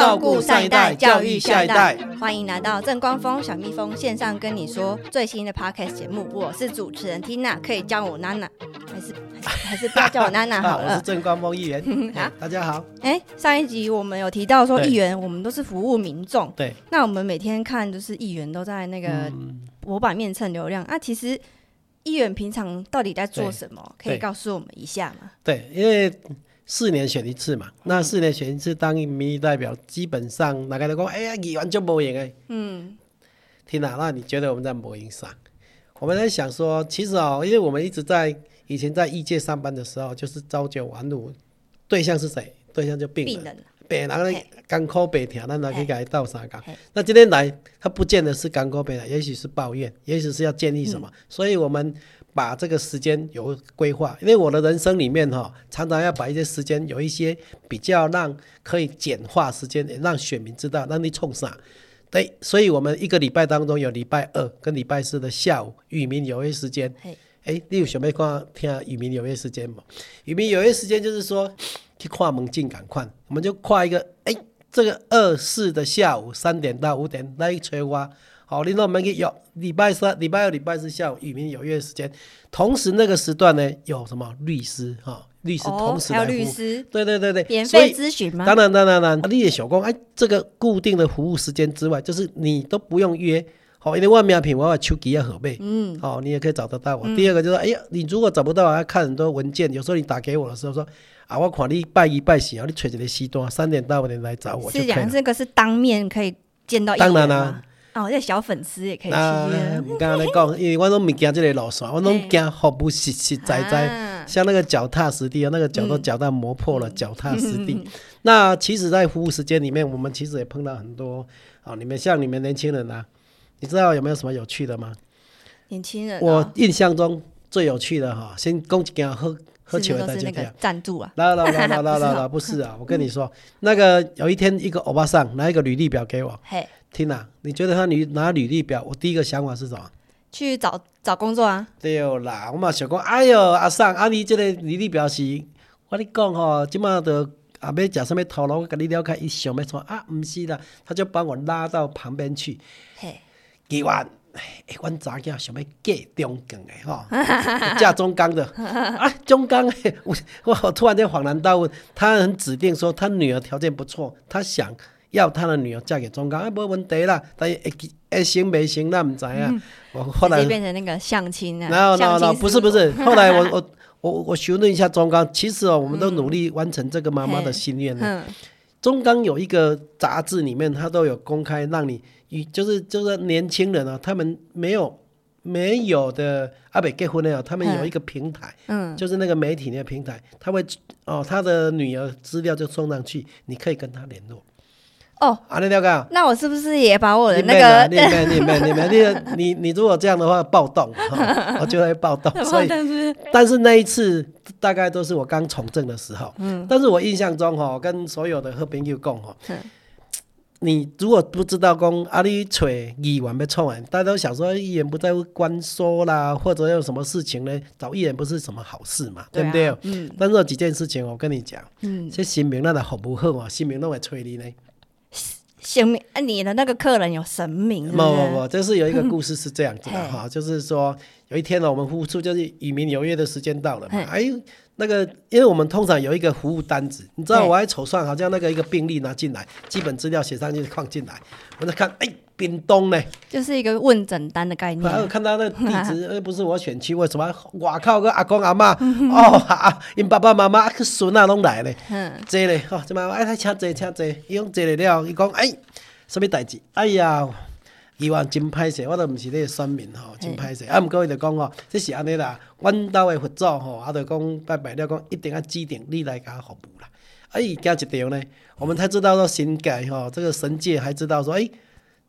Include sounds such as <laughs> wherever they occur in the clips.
照顾上一代，教育下一代。欢迎来到正光峰小蜜蜂线上跟你说最新的 podcast 节目。我是主持人 Tina，可以叫我娜娜，还是还是不要叫我娜娜 <laughs> 好了。我是正光峰议员。<laughs> 好，大家好。哎，上一集我们有提到说，议员我们都是服务民众。对。那我们每天看，就是议员都在那个博版面蹭流量啊。其实议员平常到底在做什么？可以告诉我们一下吗？对，因为。四年选一次嘛，那四年选一次当民意代表，基本上大家都讲，哎呀，议员就无赢诶。嗯，天哪？那你觉得我们在无赢上？我们在想说，其实哦，因为我们一直在以前在医界上班的时候，就是朝九晚五，对象是谁？对象就病人，病人咧干苦白疼，咱来去给他倒三讲。那今天来，他不见得是干苦白疼，也许是抱怨，也许是要建议什么，所以我们。把这个时间有规划，因为我的人生里面哈，常常要把一些时间有一些比较让可以简化时间，让选民知道让你冲啥。对，所以我们一个礼拜当中有礼拜二跟礼拜四的下午，与民有约时间。哎，你有想要看听与民有约时间吗？与民有约时间就是说去跨门进赶快，我们就跨一个哎，这个二四的下午三点到五点来催我。好，你那我们可以有礼拜三、礼拜二、礼拜四下午与民有约时间，同时那个时段呢有什么律师哈？律师同时来服务，对对对对，免费咨询吗？当然当然当然，你也小工哎，这个固定的服务时间之外，就是你都不用约，好，因为外面品我要手机要核备，嗯，好，你也可以找得到我。第二个就是，哎呀，你如果找不到，要看很多文件，有时候你打给我的时候说，啊，我看你拜一拜喜啊，你揣一个西多，三点到五点来找我，是讲这个是当面可以见到，当然啦。哦，这小粉丝也可以去啊！我刚刚在讲，因为我拢唔惊这个路线，我拢惊服务实实在在，像那个脚踏实地啊，那个脚都脚到磨破了，脚踏实地。那其实，在服务时间里面，我们其实也碰到很多啊。你们像你们年轻人啊，你知道有没有什么有趣的吗？年轻人，我印象中最有趣的哈，先讲一件喝喝酒的那个赞助啊，啦啦啦啦啦 <laughs> 啦啦，不是啊，我跟你说，那个有一天一个欧巴桑拿一个履历表给我，嘿。听呐，你觉得他履拿履历表，我第一个想法是什么？去找找工作啊？对啦，我嘛想讲，哎呦，阿桑，阿你这个履历表是，我你讲吼，即马的阿要食什么头路，我跟你了解，伊想要错啊，唔是啦，他就把我拉到旁边去，嘿，几万，哎，阮查囝想要嫁中钢的吼，<laughs> 嫁中钢的啊，中钢，我我突然间恍然大悟，他很指定说他女儿条件不错，他想。要他的女儿嫁给中钢，哎，没问题啦。但是会行没行，那唔知啊。我后来变成那个相亲啊。然后，然后，不是，不是。<laughs> 后来我我我我询问一下中钢，其实哦，我们都努力完成这个妈妈的心愿了。中钢有一个杂志里面，他都有公开，让你与就是就是年轻人啊，他们没有没有的阿北结婚了，他们有一个平台，嗯，就是那个媒体那个平台，他会哦，他的女儿资料就送上去，你可以跟他联络。哦，啊，你了解？那我是不是也把我的那个？你没，你没，你没，你你你如果这样的话暴动，我就会暴动。所以，但是那一次大概都是我刚从政的时候。嗯。但是我印象中哈，跟所有的和平友共哈，你如果不知道讲阿里吹议员被冲完，大家都想说议员不在乎官说啦，或者有什么事情呢？找议员不是什么好事嘛，对不对？嗯。但是有几件事情，我跟你讲，嗯，这新民那的好不好啊？新民都会催你呢。神明啊，你的那个客人有神明？不不不，就是有一个故事是这样子的 <laughs> 哈，就是说有一天呢，我们呼出就是与民有约的时间到了嘛，哎，那个因为我们通常有一个服务单子，你知道我还瞅算，好像那个一个病例拿进来，基本资料写上去放进来，我在看，哎。冰冻呢，就是一个问诊单的概念。然后看到那地址，呃，不是我选区，为什么？我靠，个阿公阿妈，<laughs> 哦，啊，因爸爸妈妈去孙啊拢来咧，坐咧，吼，怎么？哎，他请坐，请坐，伊讲坐了了，伊讲，哎，什物代志？哎呀，伊话真歹势，我都毋是你个选民吼，真歹势。啊，毋过伊就讲吼，即是安尼啦，阮兜的佛祖吼，啊，就讲拜拜了，讲一定要指定你来甲服务啦。哎，加一条呢，我们才知道说新界吼，这个神界还知道说，哎。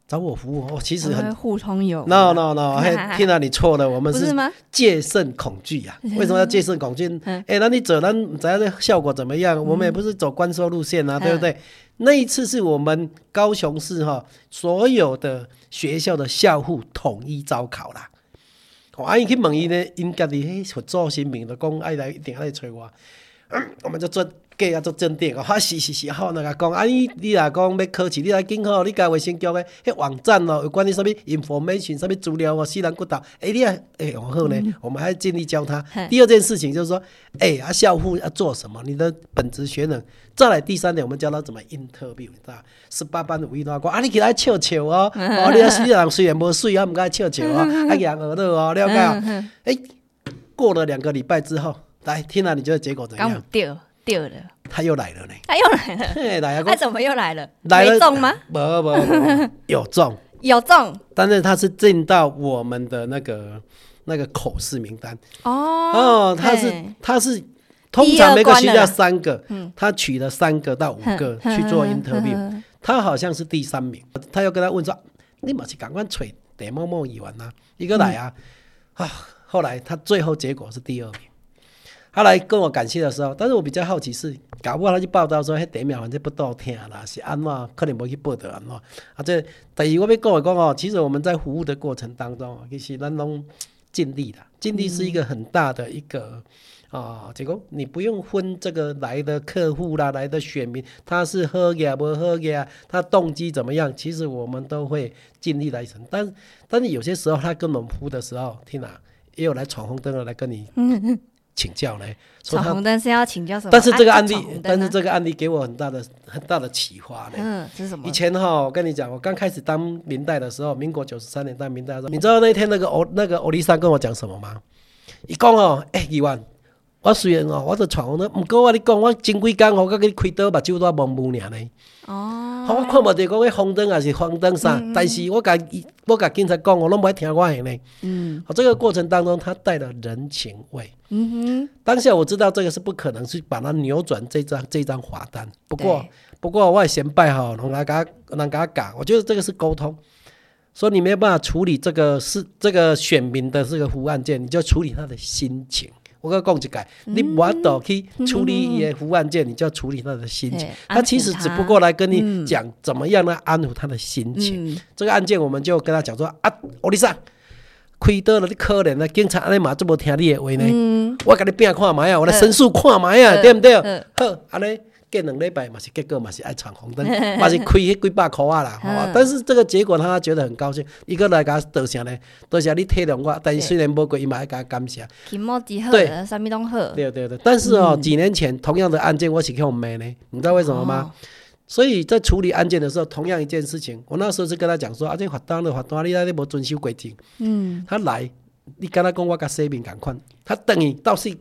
找我服务，哦，其实很互通有。No No No，<laughs> 听到你错了，我们是戒慎恐惧呀。<laughs> 为什么要戒慎恐惧？<laughs> 哎，那你走，那怎样的效果怎么样？我们也不是走官收路线啊，对不对？那一次是我们高雄市哈所有的学校的校护统一招考啦。我伊去问伊呢，因家己迄做新民的讲爱来一定爱来找我，我们就做假啊，做镇定哦，哈 <laughs> 是是是，好，那个讲，啊你你若讲要考试，你来紧好，你家卫生局的，迄网站哦，有关于什么 information 什么资料哦，西南骨头，诶，你啊，诶，往后呢，我们还尽力教他。第二件事情就是说，诶，啊，校护要做什么？你的本职学能。再来第三点，我们教他怎么 interview，知道？十八般武艺都要讲，啊，你起来笑笑哦，<laughs> 哦，你啊，虽然虽然无水啊，毋该笑笑哦，<laughs> 啊，扬耳朵哦，了解？诶，过了两个礼拜之后，来听了，你觉得结果怎样？掉掉了，他又来了呢。他又来了，来啊！他怎么又来了？来了中吗？不不不，有中，有中，但是他是进到我们的那个那个口试名单。哦哦，他是他是通常每个学校三个，他取了三个到五个去做 interview，他好像是第三名。他又跟他问说：“你马是赶快吹得某某语完呐？一个来啊！”啊，后来他最后结果是第二名。他来跟我感谢的时候，但是我比较好奇是，搞不好他就报道说，迄第一名反正不多听啦，是安怎可能没去报道安怎？啊，这第二我要跟我讲哦，其实我们在服务的过程当中，其实咱拢尽力的，尽力是一个很大的一个啊，这个你不用分这个来的客户啦，来的选民，他是喝呀不喝呀，他动机怎么样？其实我们都会尽力来成，但但是有些时候他跟我们服务的时候，听啊，也有来闯红灯的来跟你。请教呢，闯红灯是要请教什么？但是这个案例，但是这个案例给我很大的很大的启发呢。嗯，是什么？以前哈，我跟你讲，我刚开始当明代的时候，民国九十三年当明代的时候，你知道那天那个欧那个欧丽莎跟我讲什么吗？一共哦，哎，一万，我虽然哦，我都闯红灯，不过我你讲，我前几工我给你开刀，目睭都蒙蒙尔呢。哦，我看无着讲迄红灯还是黄灯啥，但是我甲我甲警察讲，我拢不爱听我的呢。嗯，这个过程当中，他带了人情味。嗯哼，当下我知道这个是不可能去把它扭转这张这张罚单。不过不过我也先拜哈，能来给他能给他讲，我觉得这个是沟通。说你没有办法处理这个是这个选民的这个服务案件，你就处理他的心情。我跟讲一改，你无法度去处理伊的服务案件，你就要处理他的心情。他其实只不过来跟你讲怎么样来，安抚他的心情。这个案件我们就跟他讲说啊，欧丽莎，亏得了你可怜啊，警察安尼嘛这么听你的话呢？我给你变看嘛呀，我来申诉看嘛呀，对不对？好，安尼。过两礼拜嘛是结果嘛是爱闯红灯，<laughs> 嘛是亏迄几百箍啊啦，<laughs> 好但是这个结果他觉得很高兴，一个来甲多谢呢，多谢你体谅我，但是虽然无过，伊嘛爱甲感谢。对，啥物拢好。对对对，但是哦，几年前同样的案件，我是用骂呢，你知道为什么吗？所以在处理案件的时候，同样一件事情，我那时候是跟他讲说，啊，这罚单的罚单，你那里无遵守规定。嗯。他来，你跟他讲我甲说明共款，他等于倒是。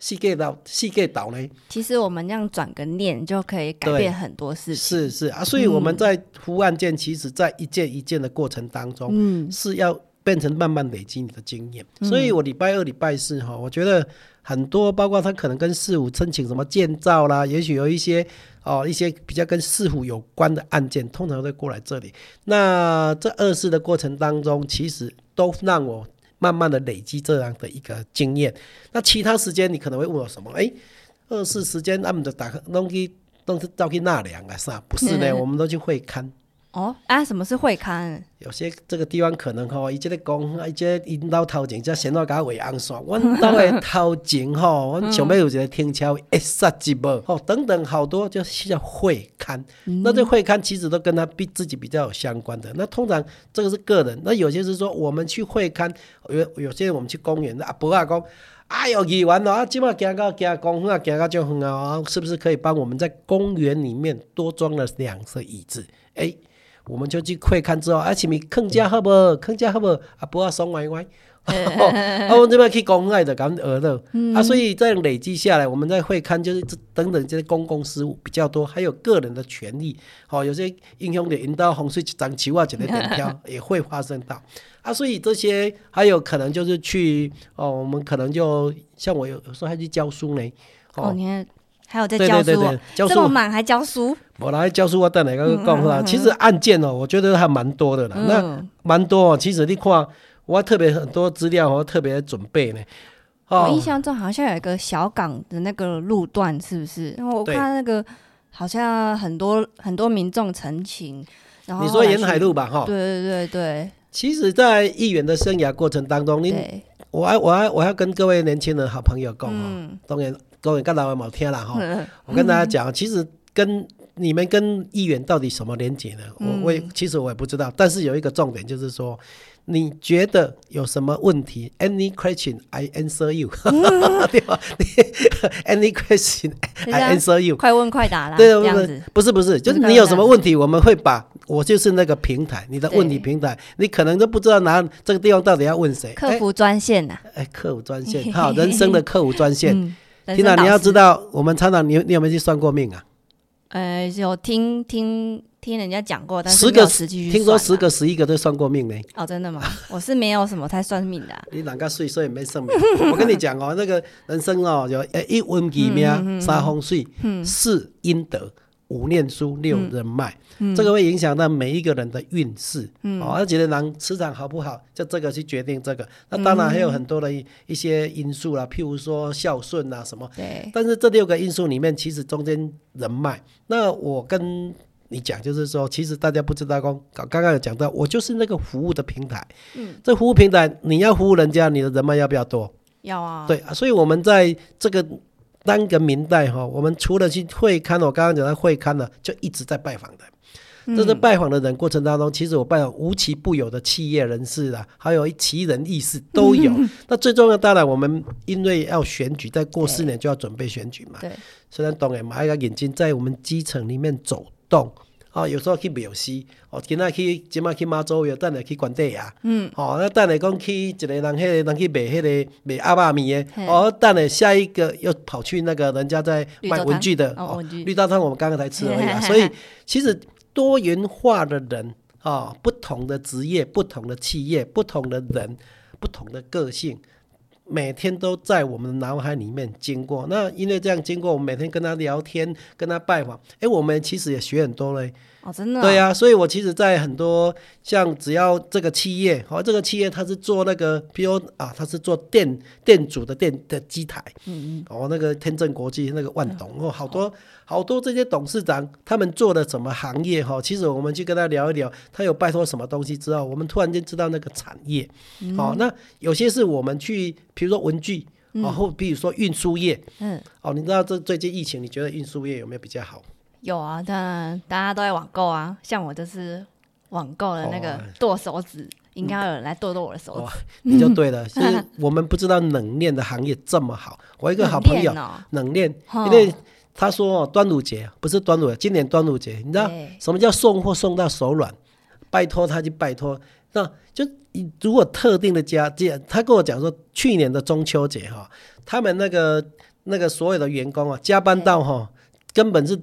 细界岛，细界岛呢？其实我们这样转个念就可以改变很多事情。是是啊，所以我们在服务案件，其实在一件一件的过程当中，嗯，是要变成慢慢累积你的经验。所以我礼拜二、礼拜四哈，我觉得很多，包括他可能跟事务申请什么建造啦，也许有一些哦，一些比较跟事务有关的案件，通常会过来这里。那这二次的过程当中，其实都让我。慢慢的累积这样的一个经验，那其他时间你可能会问我什么？哎，二次时间他们就打开东西都是照去纳凉啊，是吧？不是呢，我们都去会看。哦啊，什么是会刊？有些这个地方可能吼，伊即个讲，啊，伊即引导头前，即先到甲画红线。阮兜的头前吼，<laughs> 阮想要有一个停车一刹一无，吼等等好多，就是叫会刊。那这会刊其实都跟他比自己比较有相关的。那通常这个是个人，那有些是说我们去会刊，有有些我们去公园，阿伯啊讲，哎呦，议员啊，今麦行到行公园啊，行到就远啊，是不是可以帮我们在公园里面多装了两个椅子？哎。我们就去会看之后，啊，前面坑家好不？坑家好不？啊，不要爽歪歪。啊，<laughs> 我们这边去公爱的，讲鹅肉。啊，所以这样累积下来，我们在会看就是等等这些公共事务比较多，还有个人的权利。好，有些英雄的引导洪水涨期啊，几个点票 <laughs> 也会发生到。啊，所以这些还有可能就是去哦，我们可能就像我有有时候还去教书呢。哦，你看。还有在教书，这么忙还教书？我来教书，我等哪个讲啊？其实案件哦，我觉得还蛮多的啦。那蛮多哦。其实你看，我特别很多资料，我特别准备呢。我印象中好像有一个小港的那个路段，是不是？然后我看那个好像很多很多民众陈情。然后你说沿海路吧？哈，对对对对。其实，在议员的生涯过程当中，你我我要我要跟各位年轻人好朋友讲哦，当然。各位跟老外冇听了哈。<laughs> 我跟大家讲，其实跟你们跟议员到底什么连结呢？我我也其实我也不知道，但是有一个重点就是说。你觉得有什么问题？Any question, I answer you，<laughs> 对吧？<laughs> Any question, I answer you。快问快答啦，对对不是不是，就是你有什么问题，我们会把我就是那个平台，你的问题平台，你可能都不知道哪这个地方到底要问谁。客服专线呐，哎，客服专线，<laughs> 好，人生的客服专线。听到你要知道，我们常常你你有没有去算过命啊？呃，有听听。听人家讲过，但是十个十听说十个十一个都算过命呢。哦，真的吗？我是没有什么太算命的。<laughs> 你哪个岁数也没算命？<laughs> 我跟你讲哦，那个人生哦，有一文几命，三风水，四阴德，五念书，六人脉，这个会影响到每一个人的运势。哦，而且的，人磁场好不好，就这个去决定这个。那当然还有很多的一些因素啦，譬如说孝顺啊什么。对。但是这六个因素里面，其实中间人脉，那我跟。你讲就是说，其实大家不知道，刚刚刚有讲到，我就是那个服务的平台。嗯，这服务平台，你要服务人家，你的人脉要不要多？要啊。对啊，所以我们在这个单个明代哈，我们除了去会刊，我刚刚讲的会刊呢，就一直在拜访的。这是拜访的人过程当中，其实我拜访无奇不有的企业人士啊，还有奇人异事都有。<laughs> 那最重要，当然我们因为要选举，再过四年就要准备选举嘛。对。虽然当然买一个眼睛在我们基层里面走动。哦，有时候去庙寺，哦，今仔去，今仔去妈祖庙，等下去关帝啊。嗯。哦，那等下讲去一个人，迄个人去卖迄个卖阿爸米的。哦，等下下一个又跑去那个人家在卖文具的。哦，绿豆汤我们刚刚才吃而已啊。<laughs> 所以其实多元化的人啊，不同的职业、不同的企业、不同的人、不同的个性。每天都在我们的脑海里面经过，那因为这样经过，我们每天跟他聊天，跟他拜访，哎，我们其实也学很多嘞。哦，真的。对呀，所以我其实，在很多像只要这个企业，哦，这个企业它是做那个，比如啊，它是做电电阻的电的机台，嗯嗯，哦，那个天正国际那个万董，哦，好多好多这些董事长，他们做的什么行业哈？其实我们去跟他聊一聊，他有拜托什么东西之后，我们突然间知道那个产业，哦，那有些是我们去，比如说文具，然后比如说运输业，嗯，哦，你知道这最近疫情，你觉得运输业有没有比较好？有啊，当然大家都在网购啊，像我就是网购的那个剁手指，应该有人来剁剁我的手指，你就对了。<laughs> 其实我们不知道冷链的行业这么好。我一个好朋友，冷链，因为他说端午节不是端午，今年端午节，你知道什么叫送货送到手软？拜托他去拜托，那就如果特定的家，这他跟我讲说，去年的中秋节哈，他们那个那个所有的员工啊，加班到哈，根本是。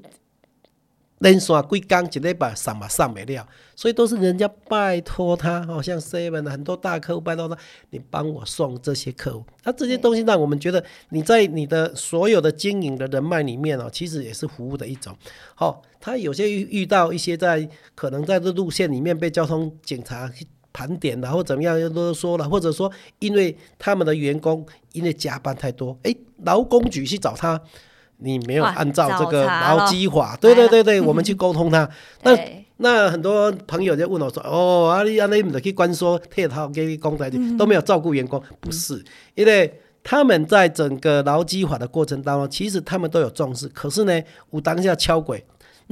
连续几工一礼拜上嘛上没了，所以都是人家拜托他，好像 seven 很多大客户拜托他，你帮我送这些客户。那这些东西让我们觉得你在你的所有的经营的人脉里面哦，其实也是服务的一种。好，他有些遇遇到一些在可能在这路线里面被交通警察盘点了，或怎么样又都说了，或者说因为他们的员工因为加班太多，哎，劳工局去找他。你没有按照这个劳基法，对对对对，我们去沟通他。<laughs> 那那很多朋友就问我说：“哦，阿你阿你们得去关说铁套给工台都没有照顾员工，不是？因为他们在整个劳基法的过程当中，其实他们都有重视，可是呢，我当下敲鬼。”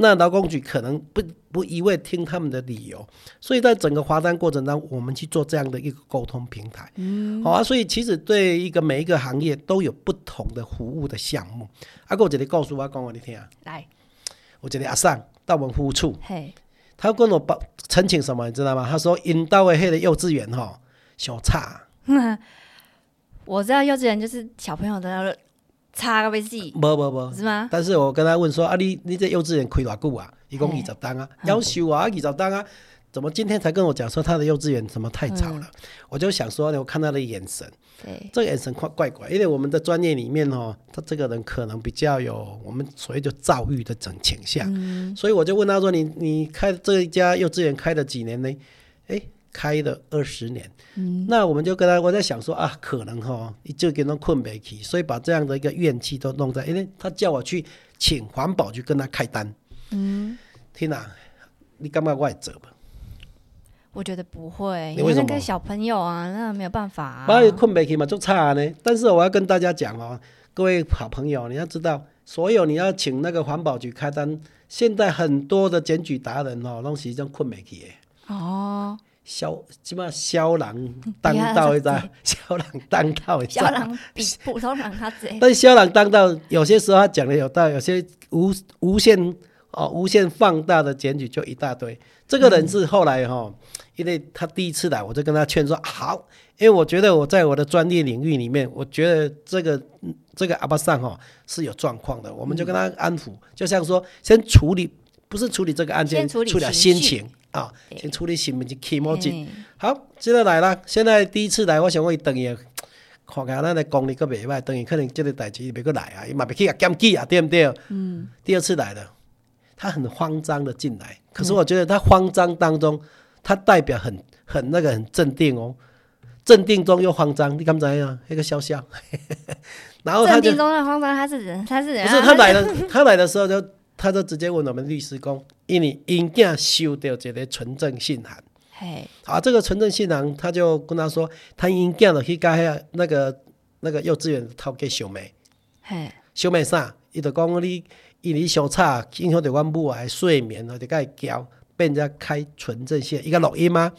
那劳工局可能不不一味听他们的理由，所以在整个划单过程当中，我们去做这样的一个沟通平台，嗯，好啊，所以其实对一个每一个行业都有不同的服务的项目。阿哥，我这里告诉我讲我你听啊，来，我这里阿尚到我们服务处，嘿，他跟我报申请什么，你知道吗？他说引到的黑的幼稚园哈，小差。<laughs> 我知道幼稚园就是小朋友的。差个杯子，无无无，是吗？但是我跟他问说啊，你你这幼稚园开多久啊？一共二十单啊，要求啊二十单啊，怎么今天才跟我讲说他的幼稚园怎么太吵了？我就想说，我看他的眼神，对，这个眼神怪怪怪，因为我们的专业里面哦，他这个人可能比较有我们所谓的躁郁的整倾向，所以我就问他说，你你开这一家幼稚园开了几年呢？哎。开了二十年，嗯，那我们就跟他，我在想说啊，可能哈，就给他困不起，所以把这样的一个怨气都弄在，因为他叫我去请环保去跟他开单，嗯，天哪，你干嘛外走吧？我觉得不会，因为那个小朋友啊，那没有办法啊。困不起嘛，就差呢。但是我要跟大家讲哦，各位好朋友，你要知道，所有你要请那个环保局开单，现在很多的检举达人哦，拢是种困不起的。哦，肖起码肖人当道一张，<laughs> 肖人当道一张。小狼比普通人他贼。<laughs> 但肖人当道，有些时候他讲的有道理，有些无无限哦无限放大的检举就一大堆。这个人是后来哈、哦，因为他第一次来，我就跟他劝说好，因为我觉得我在我的专业领域里面，我觉得这个嗯这个阿巴桑哈是有状况的，我们就跟他安抚，就像说先处理，不是处理这个案件，先处理理心情啊，先处理心情 k e m o j 嗯好，现在来了，现在第一次来，我想我伊等于看起来咱的功力阁袂歹，等于可能这个代志伊袂过来啊，伊嘛袂去啊检举啊，对不对？嗯。第二次来了，他很慌张的进来，可是我觉得他慌张当中，他代表很很那个很镇定哦，镇定中又慌张，你敢知影？那个笑笑，<laughs> 然后镇定中的慌张，他是人，他是人不啊，是他来了，他来的时候就他就直接问我们律师讲，因为因囝收到一个纯正信函。嘿，啊，这个纯正信函他就跟他说，他因囝了去甲遐那个那个幼稚园头家小妹，嘿，小妹啥？伊就讲你因为你伤吵，影响到阮母仔的睡眠，我就甲伊交，被人家开纯正信，一个录音吗？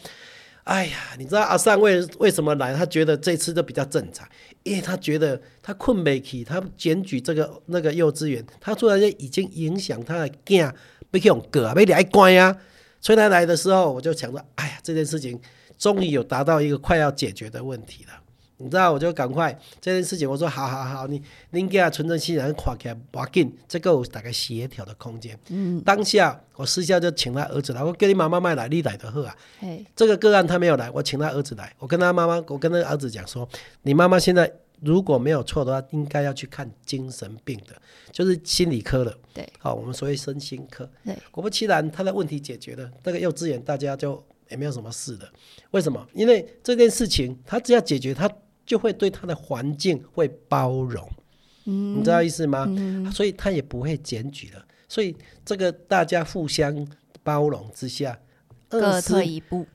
哎呀，你知道阿三为为什么来？他觉得这次就比较正常，因为他觉得他困没起，他检举这个那个幼稚园，他突然间已经影响他的囝，要去用割啊，要来关啊。所以他来的时候，我就想着，哎呀，这件事情终于有达到一个快要解决的问题了。你知道，我就赶快这件事情，我说好好好，你恁家纯正信人看起来不要紧，这个有大概协调的空间。嗯，当下我私下就请他儿子来，我跟你妈妈卖来，你来的好啊。嘿，这个个案他没有来，我请他儿子来，我跟他妈妈，我跟那个儿子讲说，你妈妈现在如果没有错的话，应该要去看精神病的，就是心理科的。对，好，我们所谓身心科。对，果不其然，他的问题解决了，那个幼稚园大家就也没有什么事了。为什么？因为这件事情他只要解决，他就会对他的环境会包容。嗯，你知道意思吗？所以他也不会检举了。所以这个大家互相包容之下，各二退一步，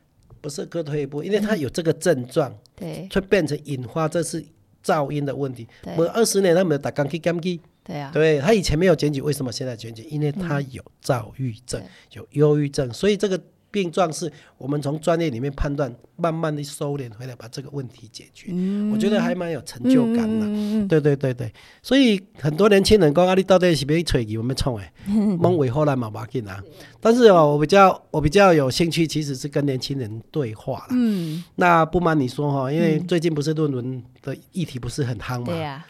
不是各退一步，因为他有这个症状，对会变成引发这是噪音的问题。对。我二十年他们打钢去检举，对啊，对他以前没有检举，为什么现在检举？因为他有躁郁症，有忧郁症，所以这个病状是我们从专业里面判断，慢慢的收敛回来，把这个问题解决。我觉得还蛮有成就感的。嗯，对对对对，所以很多年轻人讲啊，你到底是要去找伊，我们创诶，蒙尾后来嘛要紧啊。但是哦，我比较我比较有兴趣，其实是跟年轻人对话啦。嗯，那不瞒你说哈，因为最近不是论文的议题不是很夯嘛，对啊，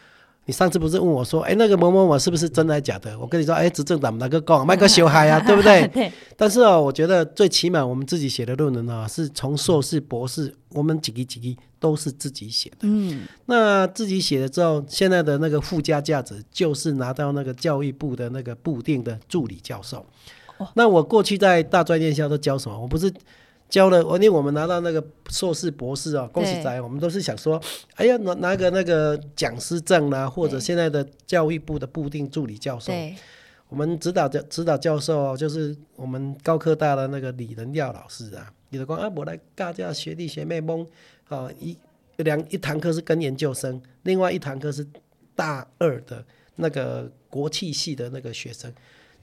你上次不是问我说，哎，那个某某某是不是真的假的？我跟你说，哎，执政党哪个讲，卖个小孩啊，<laughs> 对不对？对，但是哦，我觉得最起码我们自己写的论文啊，是从硕士、博士，我们几个几个都是自己写的。嗯，那自己写了之后，现在的那个附加价值就是拿到那个教育部的那个部定的助理教授。那我过去在大专院校都教什么？我不是教了，我因为我们拿到那个硕士、博士哦，恭喜仔，我们都是想说，哎呀，拿拿个那个讲师证啦、或者现在的教育部的部定助理教授。我们指导教指导教授哦就是我们高科大的那个李仁耀老师啊，你就讲啊，我来教这学弟学妹蒙啊，一两一堂课是跟研究生，另外一堂课是大二的那个国际系的那个学生。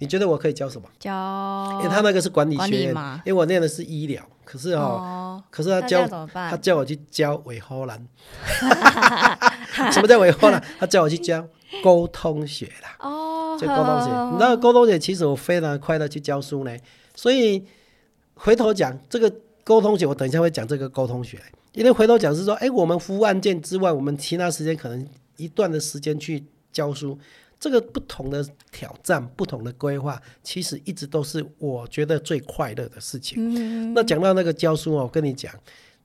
你觉得我可以教什么？教。因为他那个是管理学院，嘛。因为我念的是医疗，可是哦，哦，可是他教他叫我去教韦荷兰，<laughs> 什么叫韦荷兰？他叫我去教沟通学啦。哦，就沟通学，呵你知道沟通学其实我非常快乐去教书呢，所以回头讲这个沟通学，我等一下会讲这个沟通学，因为回头讲是说，哎，我们服务案件之外，我们其他时间可能一段的时间去教书，这个不同的挑战、不同的规划，其实一直都是我觉得最快乐的事情。那讲到那个教书哦，我跟你讲，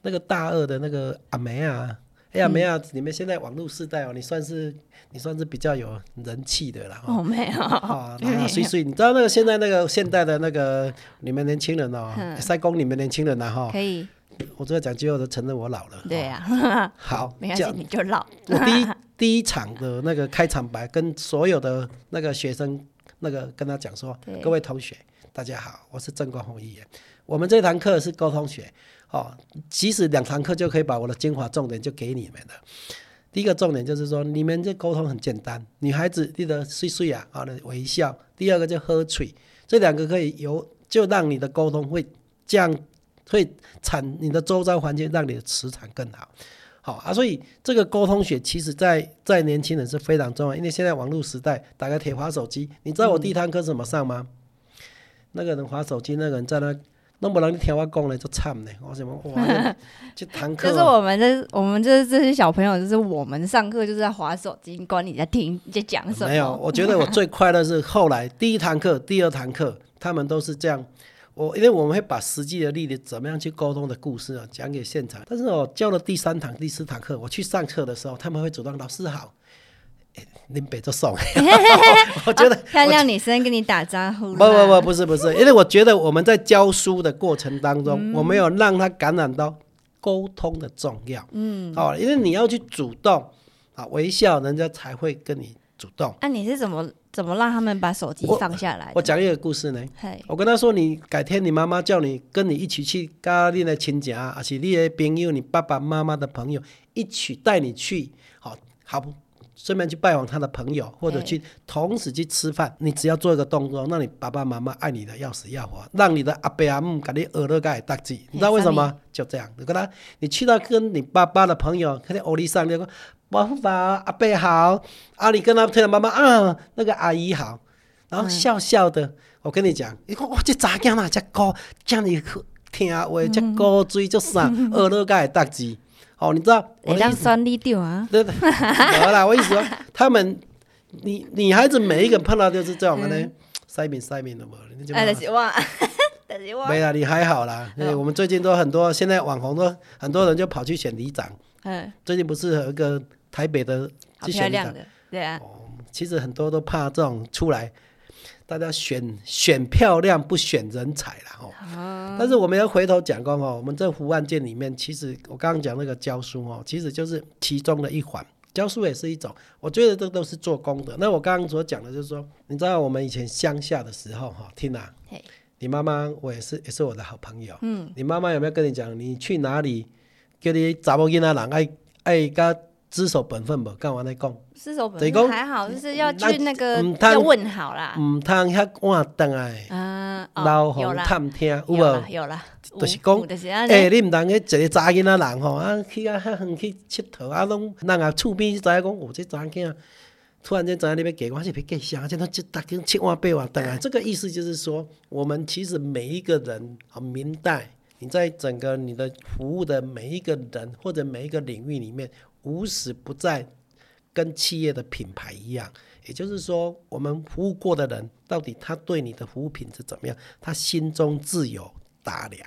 那个大二的那个阿梅啊。哎呀，梅啊，你们现在网络时代哦，你算是你算是比较有人气的了。哦哦，没有，啊，那所以所以你知道那个现在那个现代的那个你们年轻人哦，塞工你们年轻人啊哈，可以，我这个讲最后都承认我老了。对呀啊，<laughs> 好，没关系，你就老，我第一第一场的那个开场白，跟所有的那个学生那个跟他讲说，各位同学，大家好，我是郑国宏议员。我们这堂课是沟通学，哦，其实两堂课就可以把我的精华重点就给你们了。第一个重点就是说，你们这沟通很简单，女孩子记得睡睡啊，好的微笑。第二个就喝水，这两个可以由就让你的沟通会降，会产你的周遭环境让你的磁场更好。好啊，所以这个沟通学其实在在年轻人是非常重要，因为现在网络时代，打开铁滑手机，你知道我第一堂课怎么上吗？那个人滑手机，那个人在那。那不然你听我讲嘞，就惨嘞！我什么哇，就 <laughs> 堂课。就是我们这，我们这这些小朋友，就是我们上课就是在滑手机，管你在听在讲什么。没有，我觉得我最快乐是后来第一堂课、第二堂课，他们都是这样。我因为我们会把实际的例子怎么样去沟通的故事啊讲给现场。但是我教了第三堂、第四堂课，我去上课的时候，他们会主动老师好。林北就送，<laughs> 我觉得漂亮女生跟你打招呼。不不不，不是不是，因为我觉得我们在教书的过程当中，我没有让他感染到沟通的重要。嗯，好，因为你要去主动啊，微笑，人家才会跟你主动。那你是怎么怎么让他们把手机放下来？我讲一个故事呢。我跟他说，你改天你妈妈叫你跟你一起去，跟你的亲戚啊，还是你的朋友，你爸爸妈妈的朋友一起带你去，好好不？顺便去拜访他的朋友，或者去同时去吃饭。你只要做一个动作，让你爸爸妈妈爱你的要死要活，让你的阿伯阿姆给你耳朵盖大吉。你知道为什么？就这样，你跟他，你去到跟你爸爸的朋友，看见欧丽上，你说爸爸阿伯好，阿里跟他推了妈妈啊，那个阿姨好，然后笑笑的。我跟你讲，你看哇这咋讲嘛，这高，叫你听话，这高追就上耳朵盖大吉。哦，你知道？我让酸你掉啊！对对，好啦，我意思说，他们，女女孩子每一个碰到就是这种的呢，塞面塞面的嘛，哎，希望，希望。<laughs> 没啦，你还好啦。因为我们最近都很多，现在网红都很多人就跑去选里长。嗯。最近不是有一个台北的去选亮的？对啊。哦，其实很多都怕这种出来。大家选选漂亮不选人才了哦，但是我们要回头讲过哦，我们这服务案件里面，其实我刚刚讲那个教书哦，其实就是其中的一环，教书也是一种，我觉得这都是做功德。那我刚刚所讲的就是说，你知道我们以前乡下的时候哈，听啊，你妈妈我也是也是我的好朋友，嗯，你妈妈有没有跟你讲，你去哪里叫你查某囡仔人爱爱甲？知守本分不？干嘛在讲？知守本分还好，就是要去那个要问好啦。唔通遐晚等来，啊，老红探听有无？有啦，就是讲，诶，你唔当去一个查囡仔人吼，啊，去啊遐远去佚佗，啊，拢人啊厝边知影讲，哦，这查囝突然间知影你要给我是要给啥？而且他就打跟七万八万等来，这个意思就是说，我们其实每一个人啊，明代你在整个你的服务的每一个人或者每一个领域里面。无时不在，跟企业的品牌一样，也就是说，我们服务过的人，到底他对你的服务品质怎么样？他心中自有打量，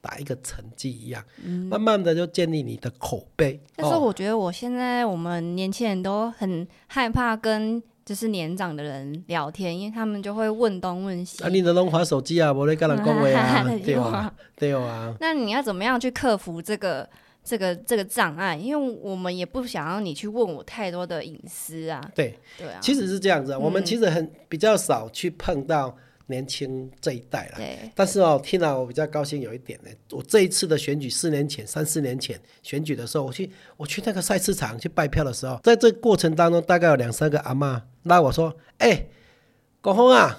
打一个成绩一样，慢慢的就建立你的口碑。但是我觉得，我现在我们年轻人都很害怕跟就是年长的人聊天，因为他们就会问东问西。啊，你的弄滑手机啊，无咧跟人讲话啊，<laughs> 对啊，<laughs> 对啊。那你要怎么样去克服这个？这个这个障碍，因为我们也不想要你去问我太多的隐私啊。对对啊，其实是这样子，我们其实很比较少去碰到年轻这一代了。对。但是哦，听了我比较高兴有一点呢，我这一次的选举四年前、三四年前选举的时候，我去我去那个菜市场去拜票的时候，在这过程当中，大概有两三个阿妈拉我说：“哎，国峰啊，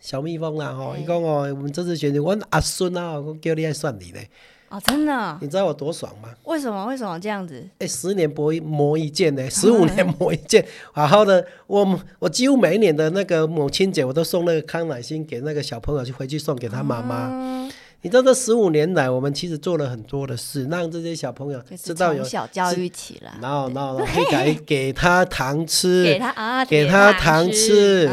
小蜜蜂啊，吼，伊讲哦，我们这次选举，我阿孙啊，我叫你来算你嘞。”哦，真的？你知道我多爽吗？为什么？为什么这样子？哎，十年磨一磨一剑呢，十五年磨一剑，好好的。我我几乎每一年的那个母亲节，我都送那个康乃馨给那个小朋友去回去送给他妈妈。你知道这十五年来，我们其实做了很多的事，让这些小朋友知道有小教育起来，然后然后可以给给他糖吃，给他啊，给他糖吃。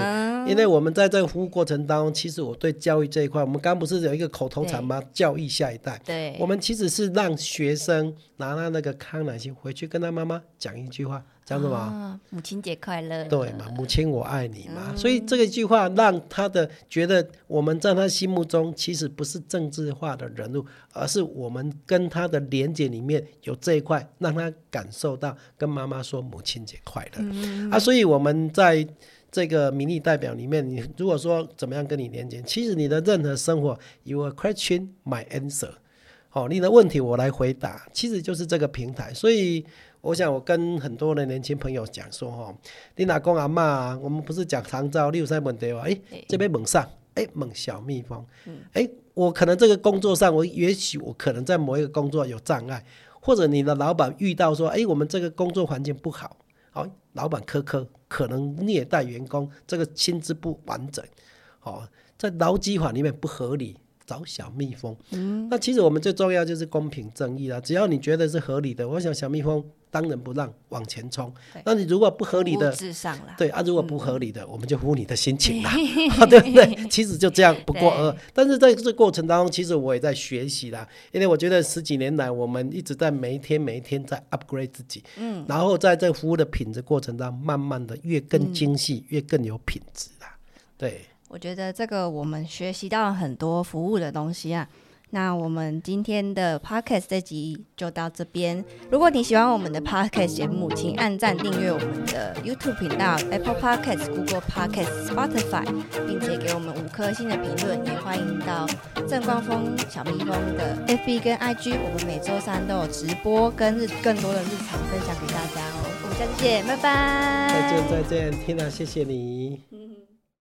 因为我们在这个服务过程当中，其实我对教育这一块，我们刚不是有一个口头禅吗？教育下一代。对，我们其实是让学生拿了那个康乃馨回去跟他妈妈讲一句话。讲什么？母亲节快乐。对嘛，母亲我爱你嘛。所以这个句话让他的觉得我们在他心目中其实不是政治化的人物，而是我们跟他的连接里面有这一块，让他感受到跟妈妈说母亲节快乐啊。所以我们在这个民意代表里面，你如果说怎么样跟你连接，其实你的任何生活，your question my answer，好，你的问题我来回答，其实就是这个平台。所以我想我跟很多的年轻朋友讲说，哈，你老公阿妈，我们不是讲长照六三问题吗？哎，这边猛上，哎，猛小蜜蜂，哎，我可能这个工作上，我也许我可能在某一个工作有障碍，或者你的老板遇到说，哎，我们这个工作环境不好。好，老板苛刻，可能虐待员工，这个薪资不完整，好，在劳基法里面不合理，找小蜜蜂。嗯，那其实我们最重要就是公平正义啦。只要你觉得是合理的，我想小蜜蜂。当仁不让往前冲，那你如果不合理的，对啊，如果不合理的，我们就服你的心情啦，<laughs> 对不对？其实就这样，不过呃，但是在这过程当中，其实我也在学习啦，因为我觉得十几年来，我们一直在每一天每一天在 upgrade 自己，嗯，然后在这服务的品质过程当中，慢慢的越更精细，越更有品质啦。对，我觉得这个我们学习到很多服务的东西啊。那我们今天的 podcast 这集就到这边。如果你喜欢我们的 podcast 节目，请按赞订阅我们的 YouTube 频道、Apple Podcast、Google Podcast、Spotify，并且给我们五颗星的评论。也欢迎到正光峰小蜜蜂的 FB 跟 IG，我们每周三都有直播跟日更多的日常分享给大家哦。我们下次见，拜拜。再见再见，天娜，谢谢你。<laughs>